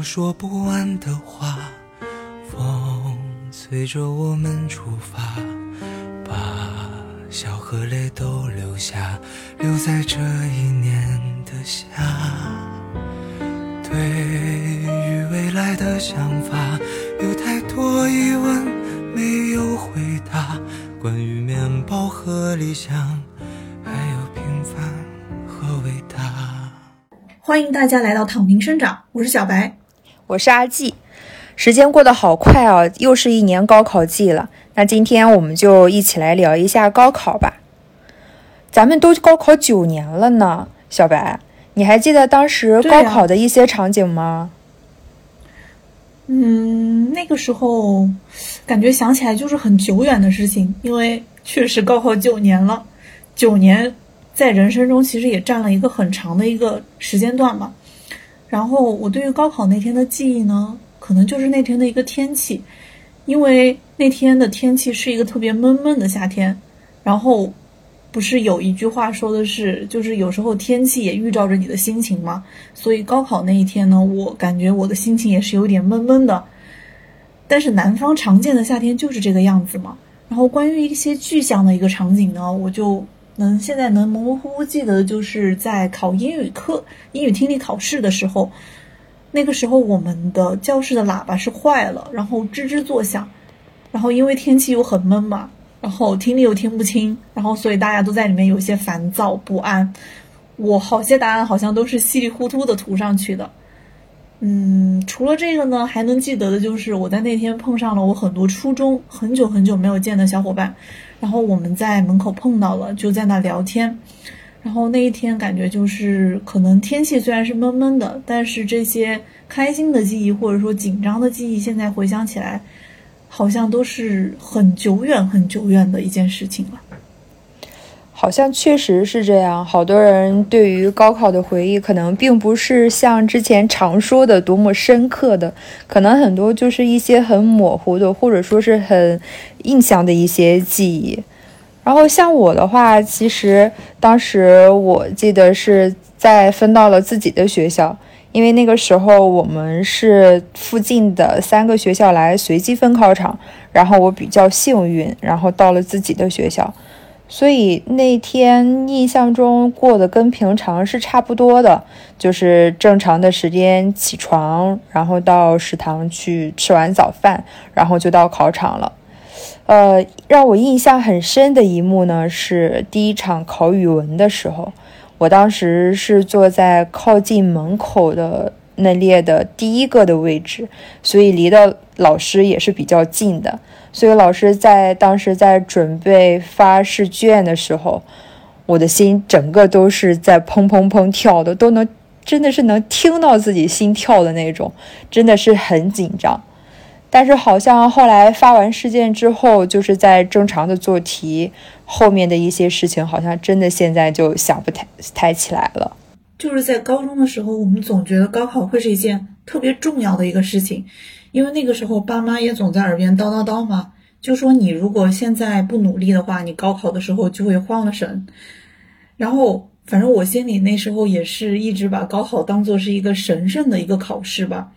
有说不完的话，风随着我们出发，把笑和泪都留下，留在这一年的夏。对于未来的想法，有太多疑问没有回答，关于面包和理想，还有平凡和伟大。欢迎大家来到躺平生长，我是小白。我是阿季，时间过得好快啊，又是一年高考季了。那今天我们就一起来聊一下高考吧。咱们都高考九年了呢，小白，你还记得当时高考的一些场景吗？嗯，那个时候感觉想起来就是很久远的事情，因为确实高考九年了，九年在人生中其实也占了一个很长的一个时间段嘛。然后我对于高考那天的记忆呢，可能就是那天的一个天气，因为那天的天气是一个特别闷闷的夏天，然后不是有一句话说的是，就是有时候天气也预兆着你的心情嘛。所以高考那一天呢，我感觉我的心情也是有点闷闷的。但是南方常见的夏天就是这个样子嘛。然后关于一些具象的一个场景呢，我就能现在能模模糊糊记得的，就是在考英语课、英语听力考试的时候，那个时候我们的教室的喇叭是坏了，然后吱吱作响，然后因为天气又很闷嘛，然后听力又听不清，然后所以大家都在里面有些烦躁不安。我好些答案好像都是稀里糊涂的涂上去的。嗯，除了这个呢，还能记得的就是我在那天碰上了我很多初中很久很久没有见的小伙伴，然后我们在门口碰到了，就在那聊天。然后那一天感觉就是，可能天气虽然是闷闷的，但是这些开心的记忆或者说紧张的记忆，现在回想起来，好像都是很久远很久远的一件事情了。好像确实是这样，好多人对于高考的回忆，可能并不是像之前常说的多么深刻的，可能很多就是一些很模糊的，或者说是很印象的一些记忆。然后像我的话，其实当时我记得是在分到了自己的学校，因为那个时候我们是附近的三个学校来随机分考场，然后我比较幸运，然后到了自己的学校。所以那天印象中过得跟平常是差不多的，就是正常的时间起床，然后到食堂去吃完早饭，然后就到考场了。呃，让我印象很深的一幕呢，是第一场考语文的时候，我当时是坐在靠近门口的那列的第一个的位置，所以离的老师也是比较近的。所以老师在当时在准备发试卷的时候，我的心整个都是在砰砰砰跳的，都能真的是能听到自己心跳的那种，真的是很紧张。但是好像后来发完试卷之后，就是在正常的做题，后面的一些事情好像真的现在就想不太太起来了。就是在高中的时候，我们总觉得高考会是一件特别重要的一个事情，因为那个时候爸妈也总在耳边叨叨叨嘛，就说你如果现在不努力的话，你高考的时候就会慌了神。然后，反正我心里那时候也是一直把高考当做是一个神圣的一个考试吧。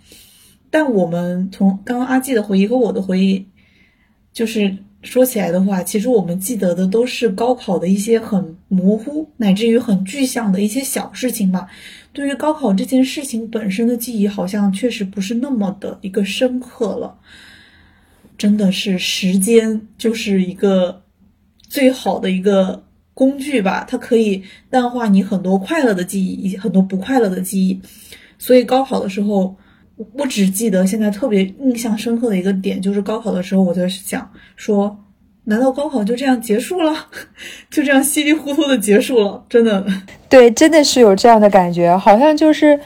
但我们从刚刚阿季的回忆和我的回忆，就是说起来的话，其实我们记得的都是高考的一些很模糊，乃至于很具象的一些小事情吧。对于高考这件事情本身的记忆，好像确实不是那么的一个深刻了。真的是时间就是一个最好的一个工具吧，它可以淡化你很多快乐的记忆，以及很多不快乐的记忆。所以高考的时候。我只记得现在特别印象深刻的一个点，就是高考的时候，我在想说，难道高考就这样结束了？就这样稀里糊涂的结束了？真的？对，真的是有这样的感觉，好像就是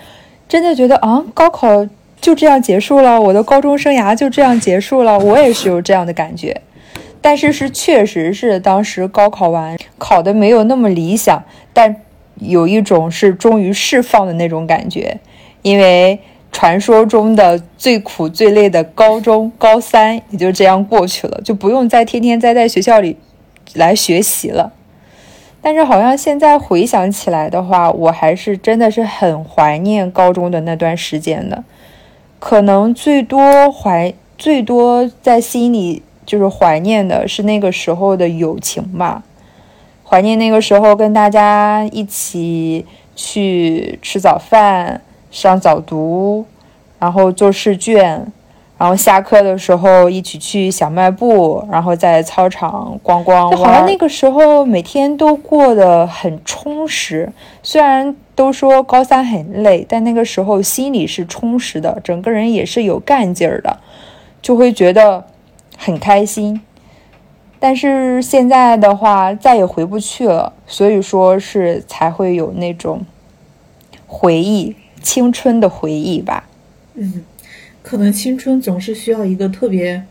真的觉得啊，高考就这样结束了，我的高中生涯就这样结束了，我也是有这样的感觉。但是是确实是当时高考完考的没有那么理想，但有一种是终于释放的那种感觉，因为。传说中的最苦最累的高中高三也就这样过去了，就不用再天天待在学校里来学习了。但是好像现在回想起来的话，我还是真的是很怀念高中的那段时间的。可能最多怀最多在心里就是怀念的是那个时候的友情吧，怀念那个时候跟大家一起去吃早饭、上早读，然后做试卷。然后下课的时候一起去小卖部，然后在操场逛逛。就好像那个时候每天都过得很充实。虽然都说高三很累，但那个时候心里是充实的，整个人也是有干劲儿的，就会觉得很开心。但是现在的话再也回不去了，所以说是才会有那种回忆青春的回忆吧。嗯。可能青春总是需要一个特别，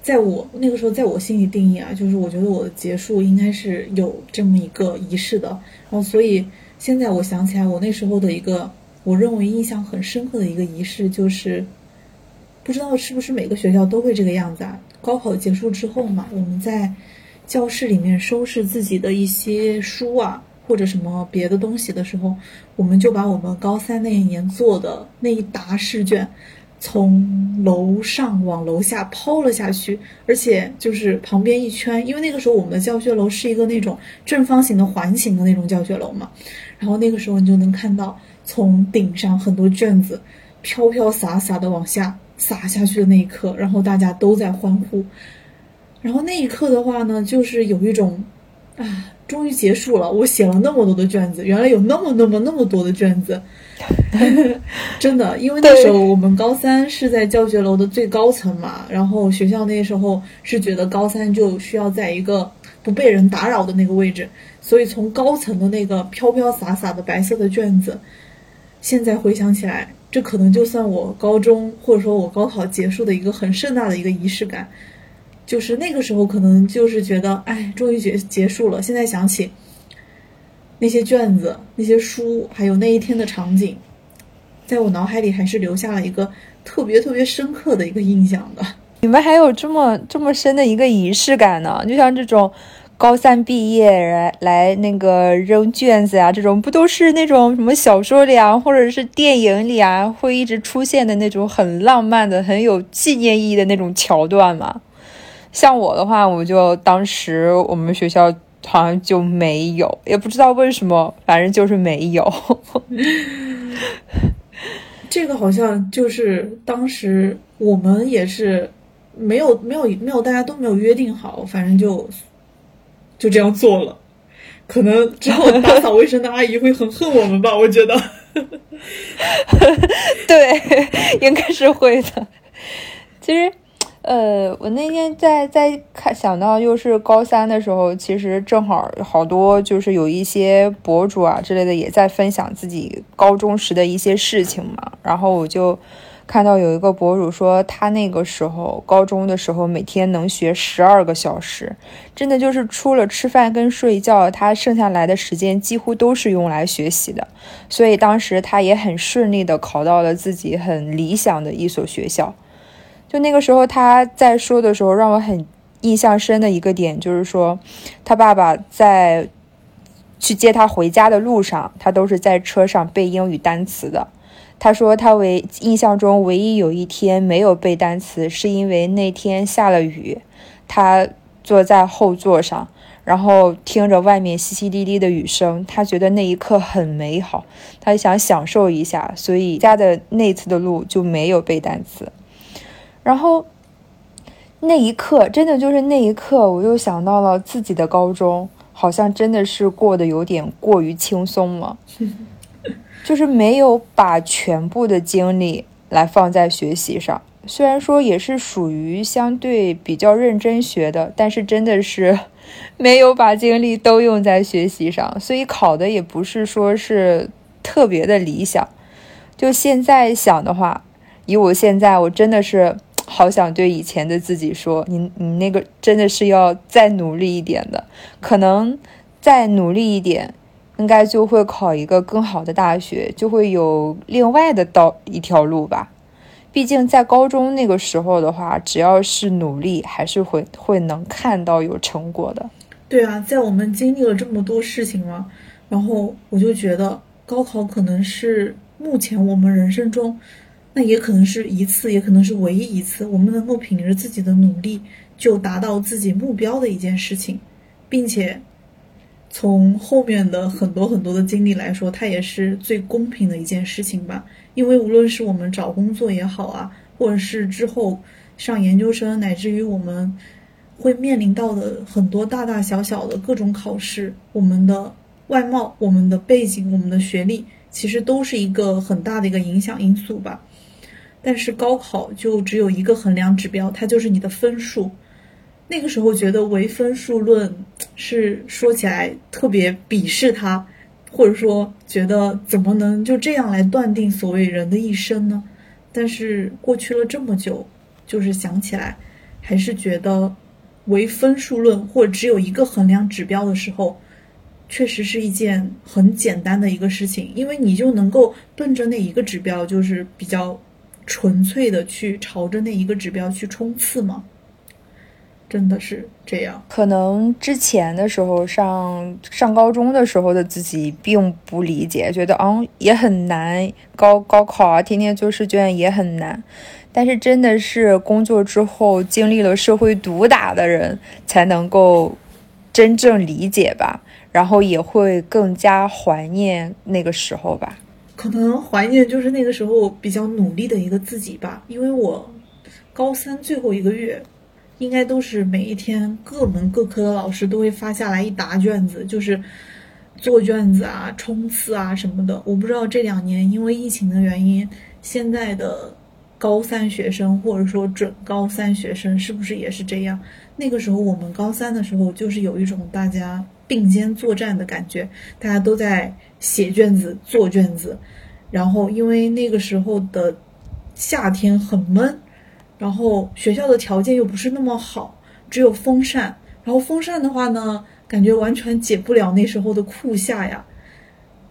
在我那个时候，在我心里定义啊，就是我觉得我的结束应该是有这么一个仪式的。然后，所以现在我想起来，我那时候的一个我认为印象很深刻的一个仪式，就是不知道是不是每个学校都会这个样子啊。高考结束之后嘛，我们在教室里面收拾自己的一些书啊，或者什么别的东西的时候，我们就把我们高三那一年做的那一沓试卷。从楼上往楼下抛了下去，而且就是旁边一圈，因为那个时候我们的教学楼是一个那种正方形的环形的那种教学楼嘛，然后那个时候你就能看到从顶上很多卷子飘飘洒洒的往下洒下去的那一刻，然后大家都在欢呼，然后那一刻的话呢，就是有一种啊，终于结束了，我写了那么多的卷子，原来有那么那么那么多的卷子。真的，因为那时候我们高三是在教学楼的最高层嘛，然后学校那时候是觉得高三就需要在一个不被人打扰的那个位置，所以从高层的那个飘飘洒洒的白色的卷子，现在回想起来，这可能就算我高中或者说我高考结束的一个很盛大的一个仪式感，就是那个时候可能就是觉得，哎，终于结结束了。现在想起。那些卷子、那些书，还有那一天的场景，在我脑海里还是留下了一个特别特别深刻的一个印象的。你们还有这么这么深的一个仪式感呢？就像这种高三毕业来来那个扔卷子啊，这种不都是那种什么小说里啊，或者是电影里啊，会一直出现的那种很浪漫的、很有纪念意义的那种桥段吗？像我的话，我就当时我们学校。好像就没有，也不知道为什么，反正就是没有。这个好像就是当时我们也是没有没有没有，大家都没有约定好，反正就就这样做了。可能之后打扫卫生的阿姨会很恨我们吧？我觉得，对，应该是会的。其实。呃，我那天在在看，想到又是高三的时候，其实正好好多就是有一些博主啊之类的也在分享自己高中时的一些事情嘛。然后我就看到有一个博主说，他那个时候高中的时候每天能学十二个小时，真的就是除了吃饭跟睡觉，他剩下来的时间几乎都是用来学习的。所以当时他也很顺利的考到了自己很理想的一所学校。就那个时候，他在说的时候，让我很印象深的一个点，就是说，他爸爸在去接他回家的路上，他都是在车上背英语单词的。他说，他唯印象中唯一有一天没有背单词，是因为那天下了雨，他坐在后座上，然后听着外面淅淅沥沥的雨声，他觉得那一刻很美好，他想享受一下，所以家的那次的路就没有背单词。然后那一刻，真的就是那一刻，我又想到了自己的高中，好像真的是过得有点过于轻松了，就是没有把全部的精力来放在学习上。虽然说也是属于相对比较认真学的，但是真的是没有把精力都用在学习上，所以考的也不是说是特别的理想。就现在想的话，以我现在，我真的是。好想对以前的自己说，你你那个真的是要再努力一点的，可能再努力一点，应该就会考一个更好的大学，就会有另外的道一条路吧。毕竟在高中那个时候的话，只要是努力，还是会会能看到有成果的。对啊，在我们经历了这么多事情了，然后我就觉得高考可能是目前我们人生中，那也可能是一次，也可能是唯一一次，我们能够凭着自己的努力就达到自己目标的一件事情，并且从后面的很多很多的经历来说，它也是最公平的一件事情吧。因为无论是我们找工作也好啊，或者是之后上研究生，乃至于我们。会面临到的很多大大小小的各种考试，我们的外貌、我们的背景、我们的学历，其实都是一个很大的一个影响因素吧。但是高考就只有一个衡量指标，它就是你的分数。那个时候觉得唯分数论是说起来特别鄙视它，或者说觉得怎么能就这样来断定所谓人的一生呢？但是过去了这么久，就是想起来，还是觉得。唯分数论或只有一个衡量指标的时候，确实是一件很简单的一个事情，因为你就能够奔着那一个指标，就是比较纯粹的去朝着那一个指标去冲刺吗。真的是这样。可能之前的时候上上高中的时候的自己并不理解，觉得嗯也很难，高高考啊，天天做试卷也很难。但是真的是工作之后经历了社会毒打的人才能够真正理解吧，然后也会更加怀念那个时候吧。可能怀念就是那个时候比较努力的一个自己吧，因为我高三最后一个月，应该都是每一天各门各科的老师都会发下来一沓卷子，就是做卷子啊、冲刺啊什么的。我不知道这两年因为疫情的原因，现在的。高三学生或者说准高三学生是不是也是这样？那个时候我们高三的时候，就是有一种大家并肩作战的感觉，大家都在写卷子、做卷子。然后因为那个时候的夏天很闷，然后学校的条件又不是那么好，只有风扇。然后风扇的话呢，感觉完全解不了那时候的酷夏呀。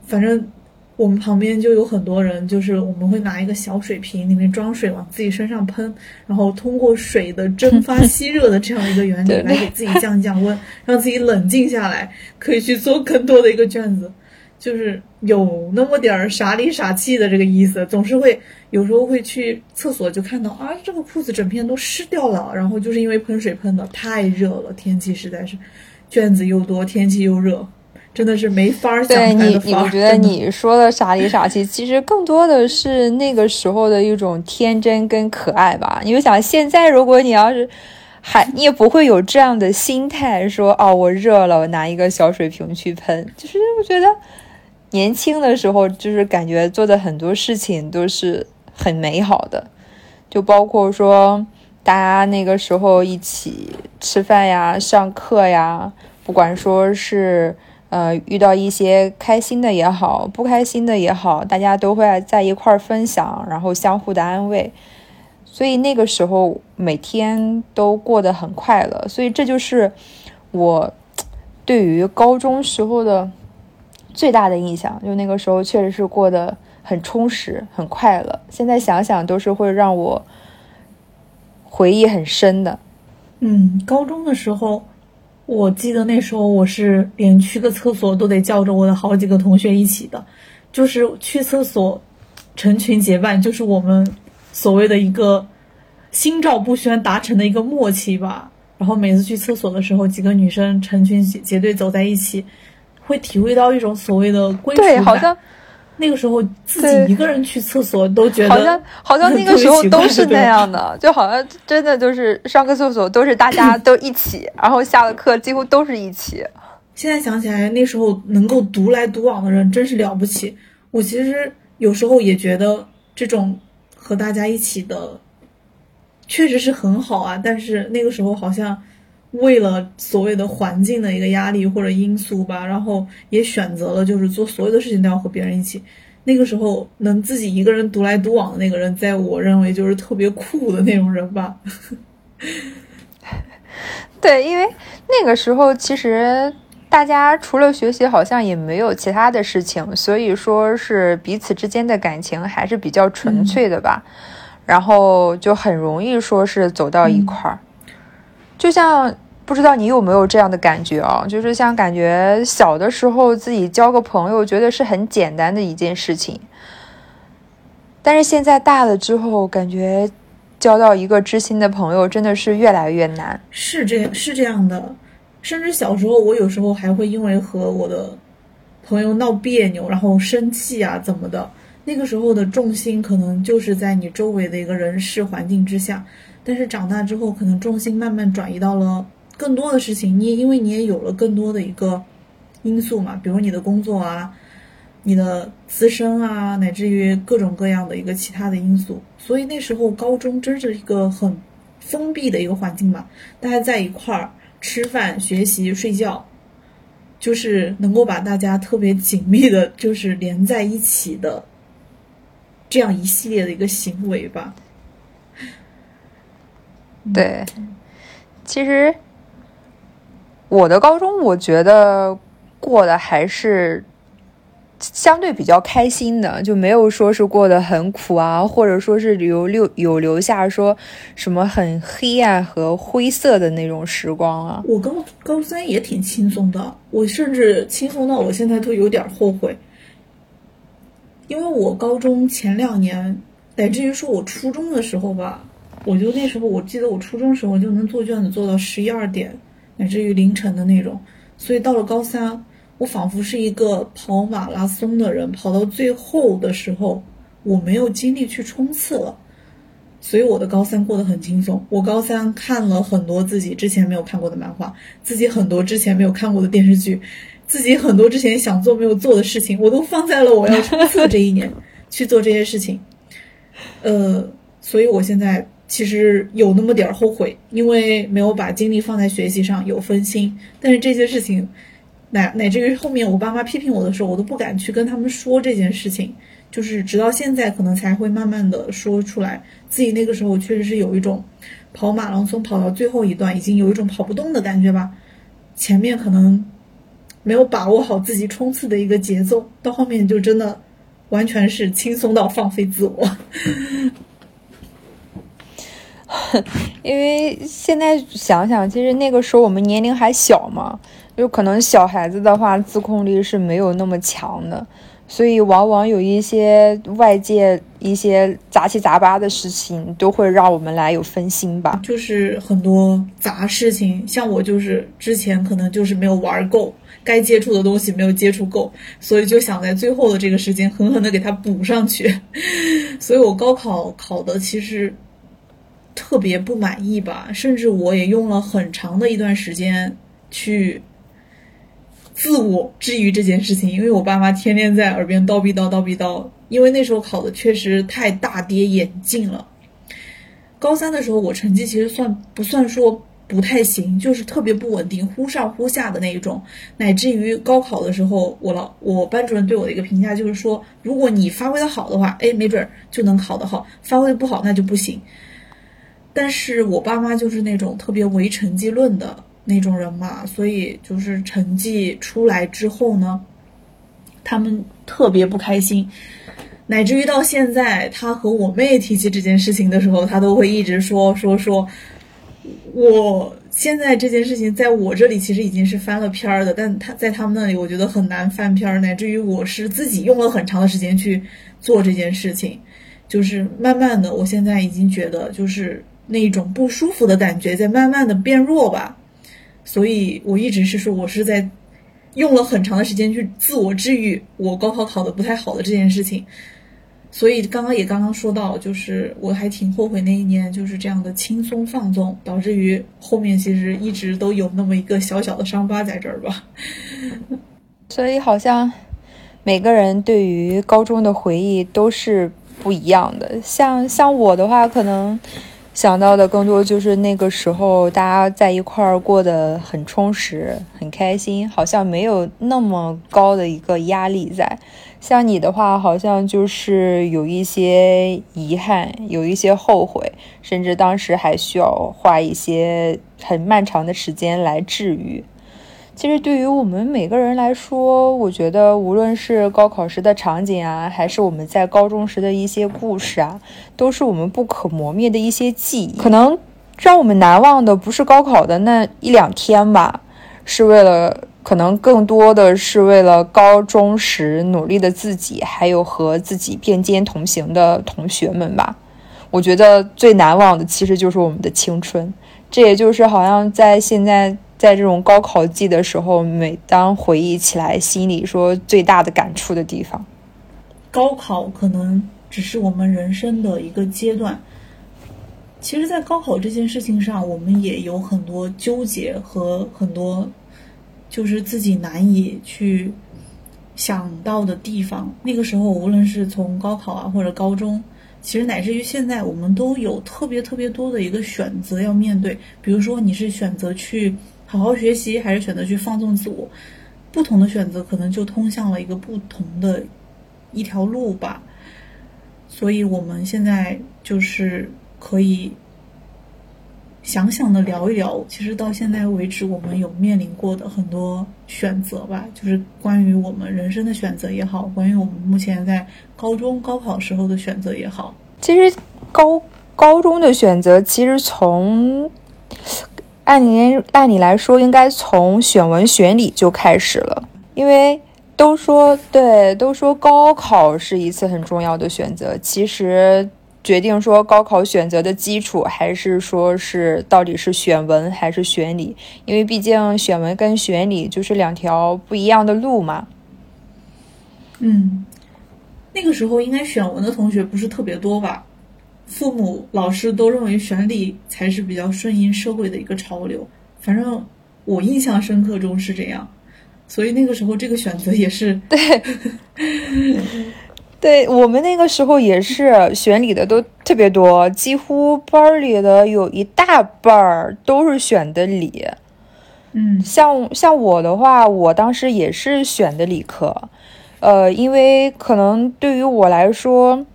反正。我们旁边就有很多人，就是我们会拿一个小水瓶，里面装水，往自己身上喷，然后通过水的蒸发 吸热的这样一个原理来给自己降降温，让自己冷静下来，可以去做更多的一个卷子，就是有那么点儿傻里傻气的这个意思。总是会有时候会去厕所就看到啊，这个裤子整片都湿掉了，然后就是因为喷水喷的太热了，天气实在是，卷子又多，天气又热。真的是没法儿对你，你我觉得你说的傻里傻气，其实更多的是那个时候的一种天真跟可爱吧。你就想现在，如果你要是还，你也不会有这样的心态，说哦，我热了，我拿一个小水瓶去喷。就是我觉得年轻的时候，就是感觉做的很多事情都是很美好的，就包括说大家那个时候一起吃饭呀、上课呀，不管说是。呃，遇到一些开心的也好，不开心的也好，大家都会在一块儿分享，然后相互的安慰，所以那个时候每天都过得很快乐。所以这就是我对于高中时候的最大的印象，就那个时候确实是过得很充实、很快乐。现在想想都是会让我回忆很深的。嗯，高中的时候。我记得那时候我是连去个厕所都得叫着我的好几个同学一起的，就是去厕所，成群结伴，就是我们所谓的一个心照不宣达成的一个默契吧。然后每次去厕所的时候，几个女生成群结结队走在一起，会体会到一种所谓的归属感。对，好像那个时候自己一个人去厕所都觉得好像好像 那个时候都是那样的，就好像真的就是上个厕所都是大家都一起，然后下了课几乎都是一起。现在想起来，那时候能够独来独往的人真是了不起。我其实有时候也觉得这种和大家一起的确实是很好啊，但是那个时候好像。为了所谓的环境的一个压力或者因素吧，然后也选择了就是做所有的事情都要和别人一起。那个时候能自己一个人独来独往的那个人，在我认为就是特别酷的那种人吧。对，因为那个时候其实大家除了学习，好像也没有其他的事情，所以说是彼此之间的感情还是比较纯粹的吧。然后就很容易说是走到一块儿，就像。不知道你有没有这样的感觉啊？就是像感觉小的时候自己交个朋友，觉得是很简单的一件事情，但是现在大了之后，感觉交到一个知心的朋友真的是越来越难。是这是这样的，甚至小时候我有时候还会因为和我的朋友闹别扭，然后生气啊怎么的，那个时候的重心可能就是在你周围的一个人事环境之下，但是长大之后，可能重心慢慢转移到了。更多的事情，你因为你也有了更多的一个因素嘛，比如你的工作啊，你的自身啊，乃至于各种各样的一个其他的因素，所以那时候高中真是一个很封闭的一个环境嘛，大家在一块儿吃饭、学习、睡觉，就是能够把大家特别紧密的，就是连在一起的这样一系列的一个行为吧。对，其实。我的高中，我觉得过得还是相对比较开心的，就没有说是过得很苦啊，或者说是留留有留下说什么很黑暗和灰色的那种时光啊。我高高三也挺轻松的，我甚至轻松到我现在都有点后悔，因为我高中前两年，乃至于说我初中的时候吧，我就那时候我记得我初中时候就能做卷子做到十一二点。乃至于凌晨的那种，所以到了高三，我仿佛是一个跑马拉松的人，跑到最后的时候，我没有精力去冲刺了，所以我的高三过得很轻松。我高三看了很多自己之前没有看过的漫画，自己很多之前没有看过的电视剧，自己很多之前想做没有做的事情，我都放在了我要冲刺的这一年 去做这些事情。呃，所以我现在。其实有那么点儿后悔，因为没有把精力放在学习上，有分心。但是这些事情，乃乃至于后面我爸妈批评我的时候，我都不敢去跟他们说这件事情。就是直到现在，可能才会慢慢的说出来，自己那个时候确实是有一种跑马拉松跑到最后一段，已经有一种跑不动的感觉吧。前面可能没有把握好自己冲刺的一个节奏，到后面就真的完全是轻松到放飞自我。因为现在想想，其实那个时候我们年龄还小嘛，就可能小孩子的话自控力是没有那么强的，所以往往有一些外界一些杂七杂八的事情都会让我们来有分心吧。就是很多杂事情，像我就是之前可能就是没有玩够，该接触的东西没有接触够，所以就想在最后的这个时间狠狠的给它补上去。所以我高考考的其实。特别不满意吧，甚至我也用了很长的一段时间去自我治愈这件事情，因为我爸妈天天在耳边叨逼叨叨逼叨。因为那时候考的确实太大跌眼镜了。高三的时候，我成绩其实算不算说不太行，就是特别不稳定，忽上忽下的那一种。乃至于高考的时候，我老我班主任对我的一个评价就是说，如果你发挥的好的话，哎，没准就能考得好；发挥不好，那就不行。但是我爸妈就是那种特别唯成绩论的那种人嘛，所以就是成绩出来之后呢，他们特别不开心，乃至于到现在，他和我妹提起这件事情的时候，他都会一直说说说，我现在这件事情在我这里其实已经是翻了篇儿的，但他在他们那里，我觉得很难翻篇儿，乃至于我是自己用了很长的时间去做这件事情，就是慢慢的，我现在已经觉得就是。那一种不舒服的感觉在慢慢的变弱吧，所以我一直是说，我是在用了很长的时间去自我治愈我高考考的不太好的这件事情。所以刚刚也刚刚说到，就是我还挺后悔那一年就是这样的轻松放纵，导致于后面其实一直都有那么一个小小的伤疤在这儿吧。所以好像每个人对于高中的回忆都是不一样的。像像我的话，可能。想到的更多就是那个时候，大家在一块儿过得很充实、很开心，好像没有那么高的一个压力在。像你的话，好像就是有一些遗憾，有一些后悔，甚至当时还需要花一些很漫长的时间来治愈。其实对于我们每个人来说，我觉得无论是高考时的场景啊，还是我们在高中时的一些故事啊，都是我们不可磨灭的一些记忆。可能让我们难忘的不是高考的那一两天吧，是为了可能更多的是为了高中时努力的自己，还有和自己并肩同行的同学们吧。我觉得最难忘的其实就是我们的青春，这也就是好像在现在在这种高考季的时候，每当回忆起来，心里说最大的感触的地方。高考可能只是我们人生的一个阶段。其实，在高考这件事情上，我们也有很多纠结和很多就是自己难以去想到的地方。那个时候，无论是从高考啊，或者高中，其实乃至于现在，我们都有特别特别多的一个选择要面对。比如说，你是选择去好好学习，还是选择去放纵自我？不同的选择，可能就通向了一个不同的一条路吧。所以，我们现在就是。可以想想的聊一聊，其实到现在为止，我们有面临过的很多选择吧，就是关于我们人生的选择也好，关于我们目前在高中高考时候的选择也好。其实高高中的选择，其实从按理按理来说，应该从选文选理就开始了，因为都说对，都说高考是一次很重要的选择，其实。决定说高考选择的基础，还是说是到底是选文还是选理？因为毕竟选文跟选理就是两条不一样的路嘛。嗯，那个时候应该选文的同学不是特别多吧？父母、老师都认为选理才是比较顺应社会的一个潮流。反正我印象深刻中是这样，所以那个时候这个选择也是对。对我们那个时候也是选理的都特别多，几乎班里的有一大半儿都是选的理。嗯，像像我的话，我当时也是选的理科，呃，因为可能对于我来说，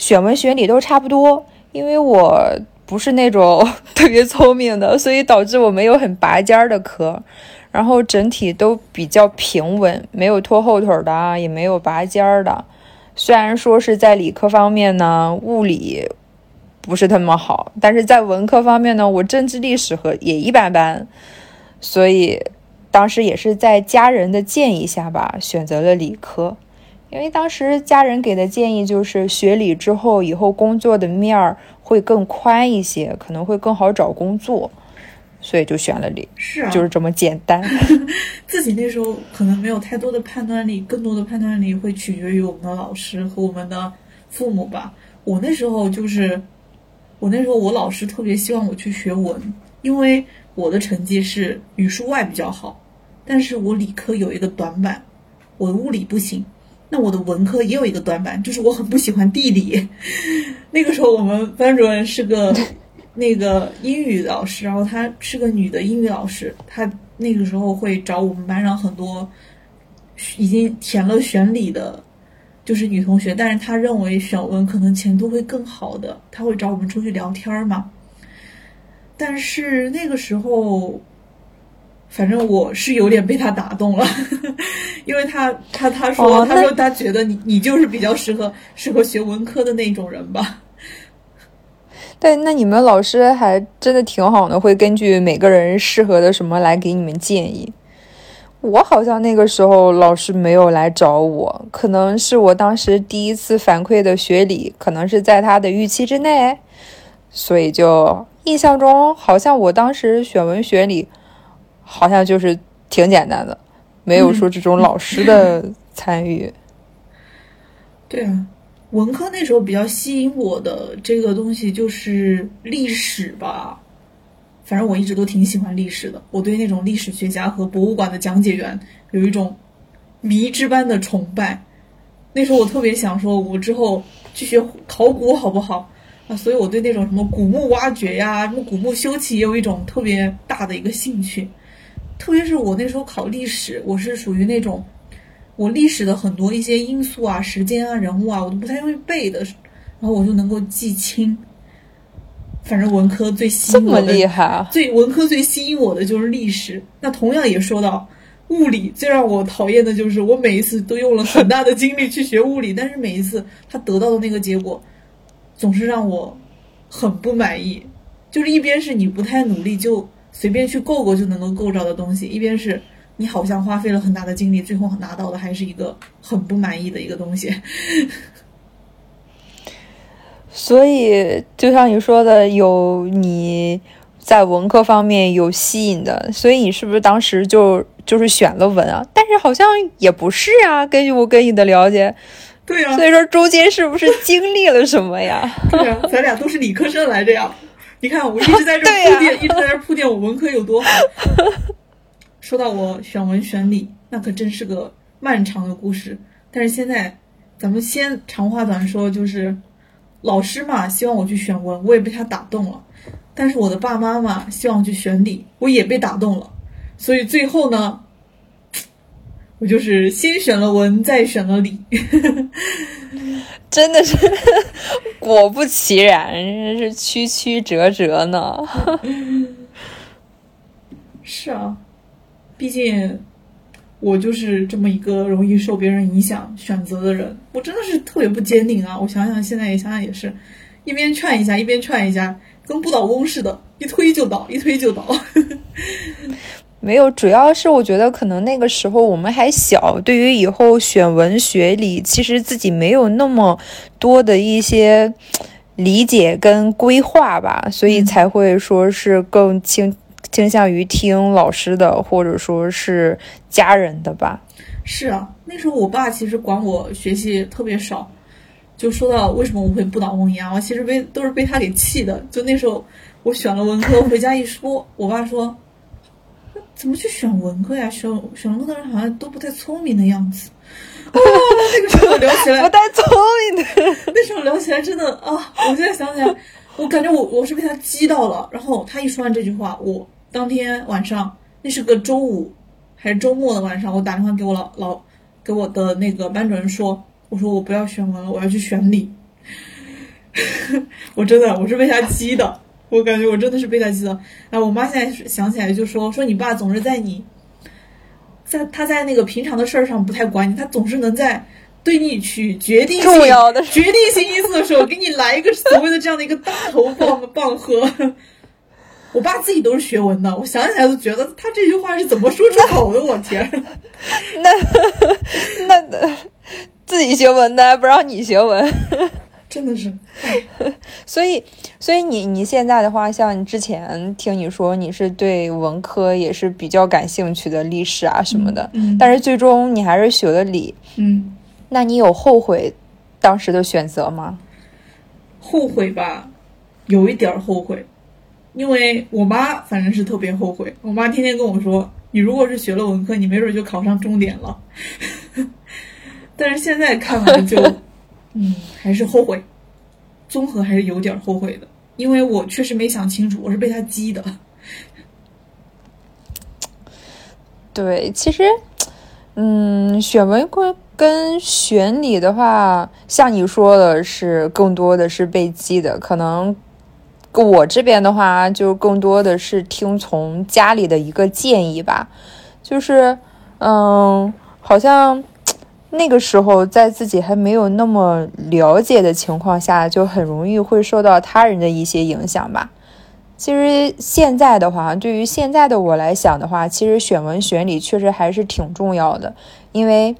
选文选理都差不多，因为我不是那种 特别聪明的，所以导致我没有很拔尖儿的科，然后整体都比较平稳，没有拖后腿的，也没有拔尖儿的。虽然说是在理科方面呢，物理不是那么好，但是在文科方面呢，我政治历史和也一般般，所以当时也是在家人的建议下吧，选择了理科。因为当时家人给的建议就是学理之后，以后工作的面儿会更宽一些，可能会更好找工作。所以就选了理，是啊，就是这么简单。自己那时候可能没有太多的判断力，更多的判断力会取决于我们的老师和我们的父母吧。我那时候就是，我那时候我老师特别希望我去学文，因为我的成绩是语数外比较好，但是我理科有一个短板，我的物理不行。那我的文科也有一个短板，就是我很不喜欢地理。那个时候我们班主任是个。那个英语老师，然后她是个女的英语老师，她那个时候会找我们班上很多已经填了选理的，就是女同学，但是她认为选文可能前途会更好的，她会找我们出去聊天嘛。但是那个时候，反正我是有点被他打动了，因为他他他说他说他觉得你你就是比较适合适合学文科的那种人吧。对，那你们老师还真的挺好的，会根据每个人适合的什么来给你们建议。我好像那个时候老师没有来找我，可能是我当时第一次反馈的学理，可能是在他的预期之内，所以就印象中好像我当时选文学理，好像就是挺简单的，没有说这种老师的参与。对啊。文科那时候比较吸引我的这个东西就是历史吧，反正我一直都挺喜欢历史的。我对那种历史学家和博物馆的讲解员有一种迷之般的崇拜。那时候我特别想说，我之后去学考古好不好啊？所以我对那种什么古墓挖掘呀、什么古墓修葺也有一种特别大的一个兴趣。特别是我那时候考历史，我是属于那种。我历史的很多一些因素啊、时间啊、人物啊，我都不太会背的，然后我就能够记清。反正文科最吸引我的，最文科最吸引我的就是历史。那同样也说到物理，最让我讨厌的就是我每一次都用了很大的精力去学物理，但是每一次他得到的那个结果，总是让我很不满意。就是一边是你不太努力就随便去够够就能够够着的东西，一边是你好像花费了很大的精力，最后拿到的还是一个很不满意的一个东西。所以，就像你说的，有你在文科方面有吸引的，所以你是不是当时就就是选了文啊？但是好像也不是啊，根据我跟你的了解，对呀、所以说中间是不是经历了什么呀？对呀、咱俩都是理科生来着呀。你看，我一直在这 铺垫，一直在这铺垫我文科有多好。说到我选文选理，那可真是个漫长的故事。但是现在，咱们先长话短说，就是老师嘛，希望我去选文，我也被他打动了。但是我的爸妈嘛，希望我去选理，我也被打动了。所以最后呢，我就是先选了文，再选了理。真的是果不其然，真是曲曲折折呢。是啊，毕竟我就是这么一个容易受别人影响选择的人，我真的是特别不坚定啊！我想想，现在也想想也是，一边劝一下，一边劝一下，跟不倒翁似的，一推就倒，一推就倒。没有，主要是我觉得可能那个时候我们还小，对于以后选文学理，其实自己没有那么多的一些理解跟规划吧，所以才会说是更倾倾向于听老师的，或者说是家人的吧。是啊，那时候我爸其实管我学习特别少，就说到为什么我会不倒翁一样，我其实被都是被他给气的。就那时候我选了文科，回家一说，我爸说。怎么去选文科呀？选选文科的人好像都不太聪明的样子。哦，那个时候聊起来不，太聪明的，那时候聊起来真的啊！我现在想起来，我感觉我我是被他激到了。然后他一说完这句话，我当天晚上那是个周五还是周末的晚上，我打电话给我老老给我的那个班主任说，我说我不要选文了，我要去选理。我真的我是被他激的，我感觉我真的是被他激到。哎，我妈现在想起来就说说你爸总是在你，在他在那个平常的事儿上不太管你，他总是能在对你取决定性重要的决定性因素的时候，给你来一个所谓的这样的一个大头棒 棒喝。我爸自己都是学文的，我想起来都觉得他这句话是怎么说出口的，我天！那自己学文的还不让你学文。真的是，所以，所以你你现在的话，像你之前听你说你是对文科也是比较感兴趣的，历史啊什么的，嗯但是最终你还是学了理，嗯，那你有后悔当时的选择吗？后悔吧，有一点儿后悔，因为我妈反正是特别后悔，我妈天天跟我说，你如果是学了文科，你没准就考上重点了。但是现在看来就，嗯，还是后悔，综合还是有点后悔的，因为我确实没想清楚，我是被他激的。对，其实，嗯，选文科跟选理的话，像你说的是更多的是被激的，可能我这边的话，就更多的是听从家里的一个建议吧，就是，嗯，好像那个时候在自己还没有那么了解的情况下，就很容易会受到他人的一些影响吧。其实现在的话，对于现在的我来讲的话，其实选文选理确实还是挺重要的，因为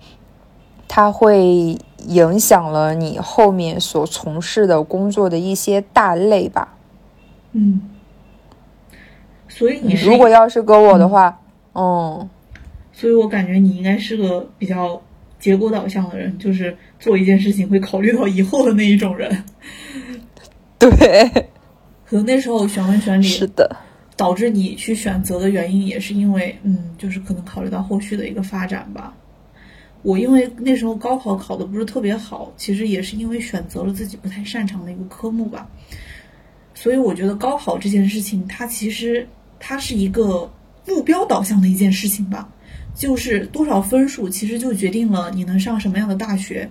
它会影响了你后面所从事的工作的一些大类吧。嗯，所以你是如果要是跟我的话，嗯，所以我感觉你应该是个比较结果导向的人，就是做一件事情会考虑到以后的那一种人。对，可能那时候选文选理是的，导致你去选择的原因，也是因为，嗯，就是可能考虑到后续的一个发展吧。我因为那时候高考考的不是特别好，其实也是因为选择了自己不太擅长的一个科目吧。所以我觉得高考这件事情，它其实它是一个目标导向的一件事情吧，就是多少分数其实就决定了你能上什么样的大学。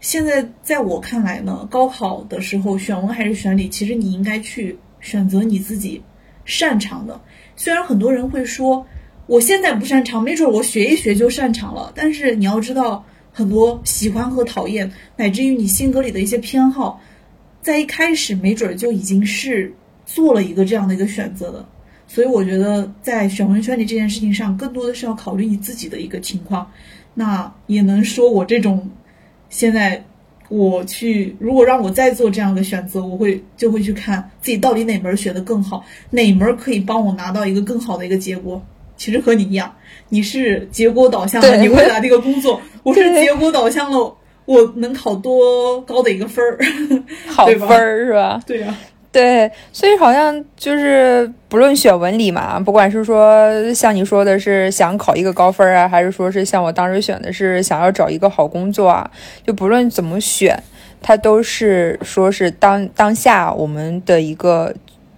现在在我看来呢，高考的时候选文还是选理，其实你应该去选择你自己擅长的。虽然很多人会说，我现在不擅长，没准我学一学就擅长了。但是你要知道，很多喜欢和讨厌，乃至于你性格里的一些偏好，在一开始没准就已经是做了一个这样的一个选择的。所以我觉得在选文圈里这件事情上，更多的是要考虑你自己的一个情况。那也能说我这种现在。我去，如果让我再做这样的选择，我会就会去看自己到底哪门学的更好，哪门可以帮我拿到一个更好的一个结果。其实和你一样，你是结果导向的，你未来的一个 工作；我是结果导向了，我能考多高的一个分儿，好分儿是吧？对呀。对，所以好像就是不论选文理嘛，不管是说像你说的是想考一个高分啊，还是说是像我当时选的是想要找一个好工作啊，就不论怎么选，它都是说是当当下我们的一个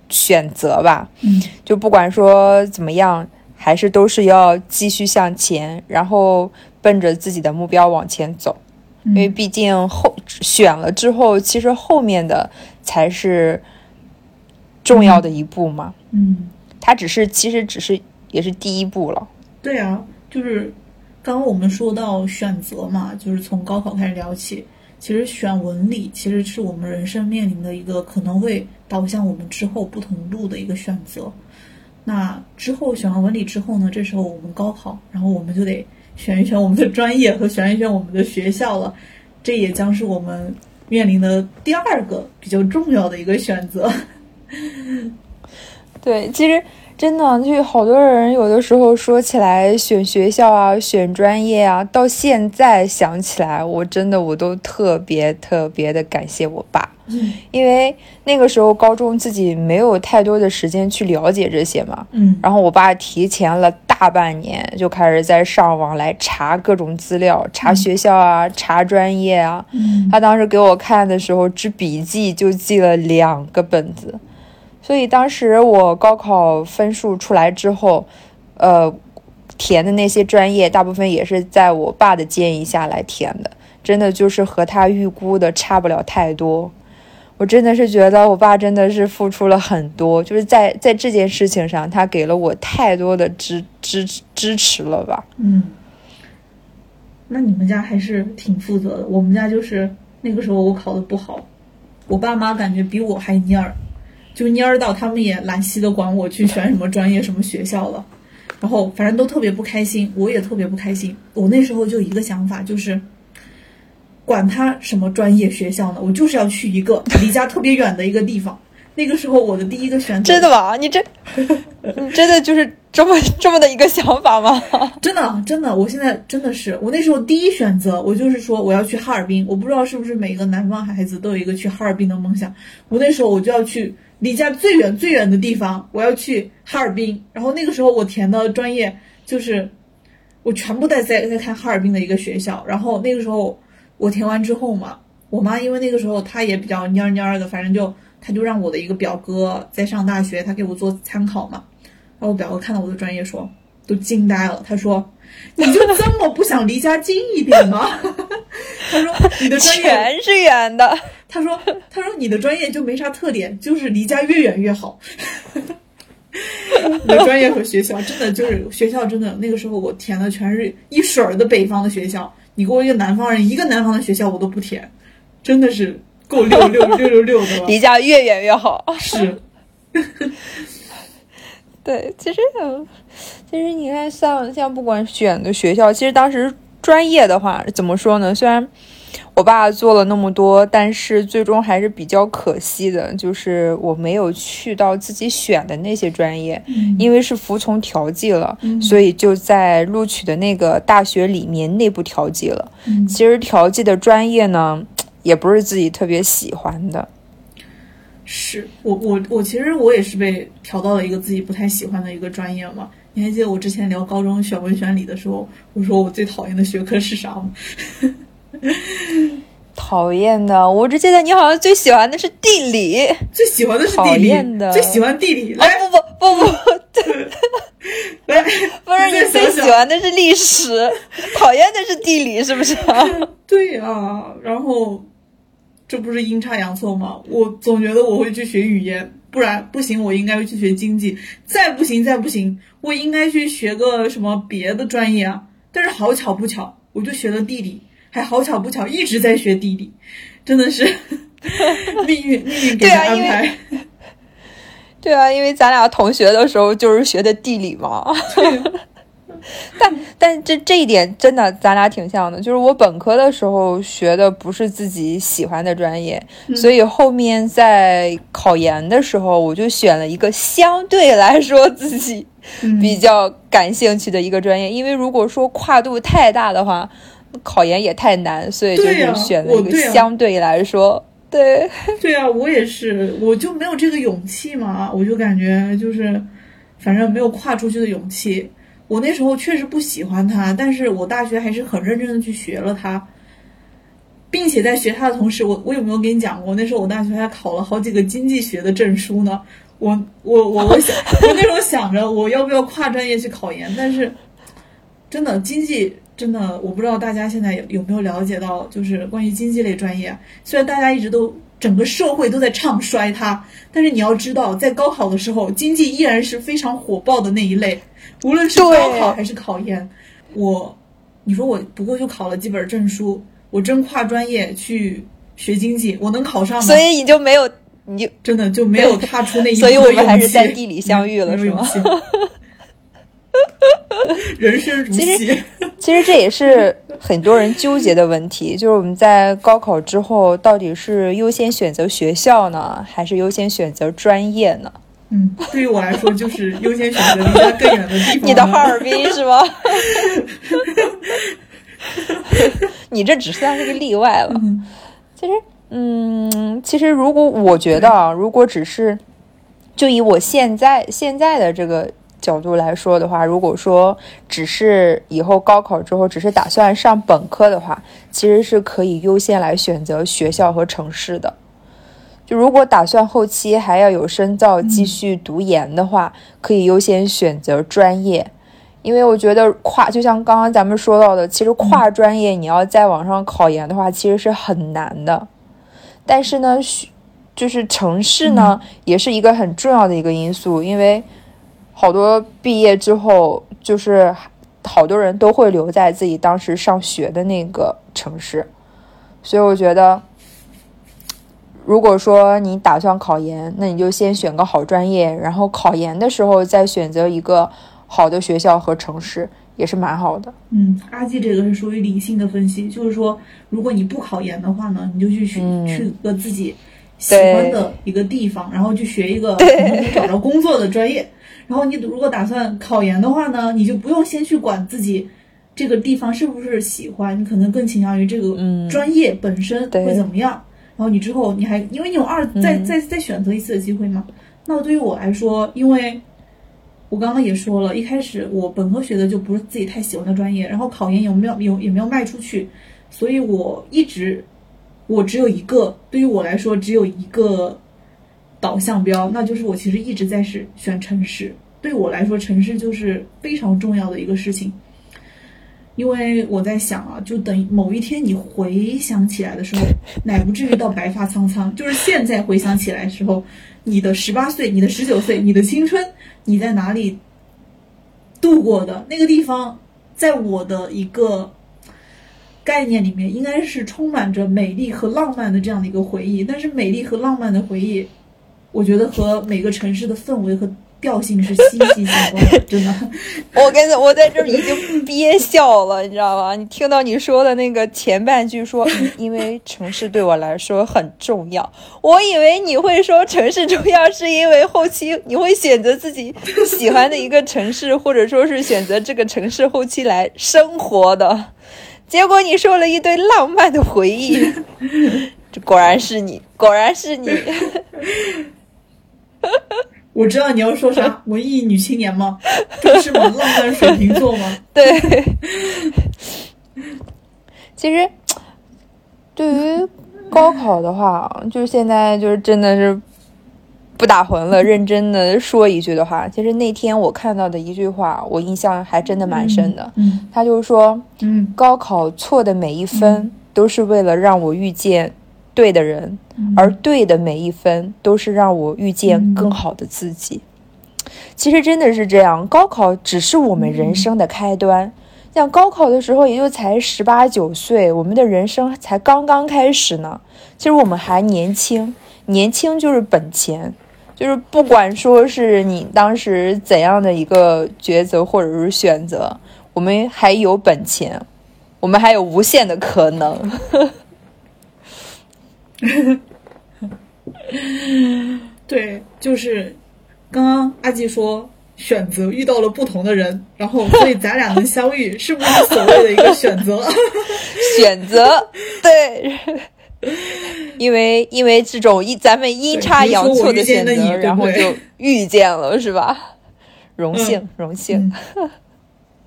选择吧。嗯，就不管说怎么样，还是都是要继续向前，然后奔着自己的目标往前走，因为毕竟后选了之后，其实后面的才是。重要的一步嘛，嗯，它只是其实只是也是第一步了。对啊，就是刚刚我们说到选择嘛，就是从高考开始聊起。其实选文理其实是我们人生面临的一个可能会导向我们之后不同路的一个选择。那之后选完文理之后呢，这时候我们高考，然后我们就得选一选我们的专业和选一选我们的学校了。这也将是我们面临的第二个比较重要的一个选择。对，其实真的，就好多人有的时候说起来选学校啊、选专业啊，到现在想起来，我真的我都特别特别的感谢我爸，因为那个时候高中自己没有太多的时间去了解这些嘛，嗯，然后我爸提前了大半年就开始在上网来查各种资料，查学校啊，查专业啊，他当时给我看的时候，只笔记就记了两个本子。所以当时我高考分数出来之后，呃，填的那些专业大部分也是在我爸的建议下来填的，真的就是和他预估的差不了太多。我真的是觉得我爸真的是付出了很多，就是在在这件事情上，他给了我太多的支支支持了吧。嗯，那你们家还是挺负责的。我们家就是那个时候我考的不好，我爸妈感觉比我还蔫儿。就蔫儿到他们也懒稀的管我去选什么专业、什么学校了，然后反正都特别不开心，我也特别不开心。我那时候就一个想法，就是管他什么专业学校呢，我就是要去一个离家特别远的一个地方。那个时候我的第一个选择，真的吗？你这，你真的就是这么这么的一个想法吗？真的，真的，我现在真的是，我那时候第一选择，我就是说我要去哈尔滨。我不知道是不是每个南方孩子都有一个去哈尔滨的梦想。我那时候我就要去。离家最远最远的地方，我要去哈尔滨。然后那个时候我填的专业就是，我全部在在在看哈尔滨的一个学校。然后那个时候我填完之后嘛，我妈因为那个时候她也比较蔫蔫的，反正就她就让我的一个表哥在上大学，他给我做参考嘛。然后我表哥看到我的专业说，都惊呆了，他说。你就这么不想离家近一点吗？他说你的专业全是远的。他说他说你的专业就没啥特点，就是离家越远越好。你的专业和学校真的就是学校真的那个时候我填的全是一水儿的北方的学校，你给我一个南方人一个南方的学校我都不填，真的是够六六六六六的了。离家越远越好。是。对，其实，其实你看，像像不管选的学校，其实当时专业的话，怎么说呢？虽然我爸做了那么多，但是最终还是比较可惜的，就是我没有去到自己选的那些专业，因为是服从调剂了，所以就在录取的那个大学里面内部调剂了。其实调剂的专业呢，也不是自己特别喜欢的。是我我我其实我也是被调到了一个自己不太喜欢的一个专业嘛。你还记得我之前聊高中选文选理的时候，我说我最讨厌的学科是啥吗？讨厌的，我只记得你好像最喜欢的是地理，最喜欢的是地理，最喜欢地理。来，不不不不，来，不是你最喜欢的是历史，讨厌的是地理，是不是？对啊，然后。这不是阴差阳错吗？我总觉得我会去学语言，不然不行。我应该会去学经济，再不行，再不行，我应该去学个什么别的专业啊？但是好巧不巧，我就学了地理，还好巧不巧一直在学地理，真的是 命运命运给的安排。对啊，因为咱俩同学的时候就是学的地理嘛。但但这这一点真的咱俩挺像的，就是我本科的时候学的不是自己喜欢的专业，所以后面在考研的时候，我就选了一个相对来说自己比较感兴趣的一个专业，因为如果说跨度太大的话，考研也太难，所以就是选了一个相对来说。对，对啊，我也是，我就没有这个勇气嘛，我就感觉就是，反正没有跨出去的勇气。我那时候确实不喜欢它，但是我大学还是很认真的去学了它，并且在学它的同时，我我有没有跟你讲过？那时候我大学还考了好几个经济学的证书呢。我我我我想，我那时候想着我要不要跨专业去考研，但是真的经济。真的，我不知道大家现在有有没有了解到，就是关于经济类专业。虽然大家一直都整个社会都在唱衰它，但是你要知道，在高考的时候，经济依然是非常火爆的那一类。无论是高考还是考研，我，你说我不过就考了几本证书，我真跨专业去学经济，我能考上吗？所以你就没有，你就真的就没有踏出那一步所以我们还是在地里相遇了，是吗？人生如戏。其实这也是很多人纠结的问题，就是我们在高考之后，到底是优先选择学校呢，还是优先选择专业呢？嗯，对于我来说，就是优先选择离家更远的地方。你的哈尔滨是吗？你这只算是个例外了。其实，嗯，其实如果我觉得啊，如果只是就以我现在现在的这个。角度来说的话，如果说只是以后高考之后只是打算上本科的话，其实是可以优先来选择学校和城市的。就如果打算后期还要有深造、继续读研的话，可以优先选择专业。因为我觉得跨，就像刚刚咱们说到的，其实跨专业你要在往上考研的话，其实是很难的。但是呢，就是城市呢，也是一个很重要的一个因素，因为。好多毕业之后，就是好多人都会留在自己当时上学的那个城市，所以我觉得，如果说你打算考研，那你就先选个好专业，然后考研的时候再选择一个好的学校和城市，也是蛮好的。嗯，阿季这个是属于理性的分析，就是说，如果你不考研的话呢，你就去选去个自己喜欢的一个地方，然后去学一个能找着工作的专业。然后你如果打算考研的话呢，你就不用先去管自己这个地方是不是喜欢，你可能更倾向于这个专业本身会怎么样。然后你之后你还因为你有二再再再选择一次的机会嘛。那对于我来说，因为我刚刚也说了一开始我本科学的就不是自己太喜欢的专业，然后考研有没有有也没有卖出去，所以我一直我只有一个，对于我来说只有一个。导向标，那就是我其实一直在是选城市。对我来说，城市就是非常重要的一个事情。因为我在想啊，就等某一天你回想起来的时候，乃不至于到白发苍苍，就是现在回想起来的时候，你的十八岁、你的十九岁、你的青春，你在哪里度过的那个地方，在我的一个概念里面，应该是充满着美丽和浪漫的这样的一个回忆。但是，美丽和浪漫的回忆。我觉得和每个城市的氛围和调性是息息相关的，真的。我跟你，我在这儿已经憋笑了，你知道吗？你听到你说的那个前半句说，因为城市对我来说很重要。我以为你会说城市重要是因为后期你会选择自己喜欢的一个城市，或者说是选择这个城市后期来生活的。结果你说了一堆浪漫的回忆，这果然是你，果然是你。我知道你要说啥，文艺女青年吗？是吗？浪漫水瓶座吗？对。其实，对于高考的话，就是现在就是真的是不打混了。认真的说一句的话，其实那天我看到的一句话，我印象还真的蛮深的。嗯。他就是说，嗯，高考错的每一分都是为了让我遇见。对的人，而对的每一分都是让我遇见更好的自己。其实真的是这样，高考只是我们人生的开端。像高考的时候，也就才十八九岁，我们的人生才刚刚开始呢。其实我们还年轻，年轻就是本钱。就是不管说是你当时怎样的一个抉择或者是选择，我们还有本钱，我们还有无限的可能。对，就是刚刚阿季说选择遇到了不同的人，然后所以咱俩能相遇，是不是所谓的一个选择？选择对，因为因为这种一咱们阴差阳错的选择，然后就遇见了，是吧？荣幸，荣幸。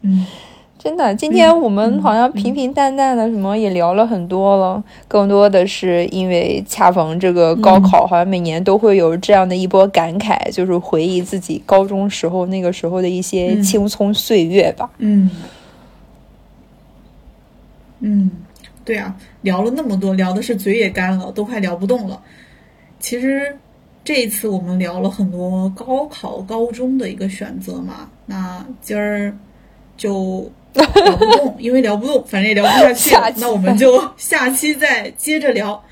嗯。真的，今天我们好像平平淡淡的，什么也聊了很多了。更多的是因为恰逢这个高考，好像每年都会有这样的一波感慨，就是回忆自己高中时候那个时候的一些青葱岁月吧。嗯，嗯，对啊，聊了那么多，聊的是嘴也干了，都快聊不动了。其实这一次我们聊了很多高考高中的一个选择嘛，那今儿就。聊不动，因为聊不动，反正也聊不下去。那我们就下期再接着聊。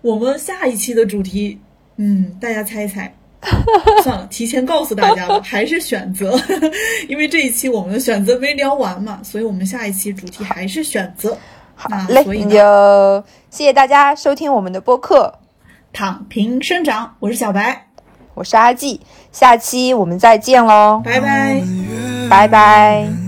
我们下一期的主题，嗯，大家猜一猜。算了，提前告诉大家吧，还是选择。因为这一期我们的选择没聊完嘛，所以我们下一期主题还是选择。好嘞，那就谢谢大家收听我们的播客《躺平生长》。我是小白，我是阿季，下期我们再见喽，拜拜，拜拜。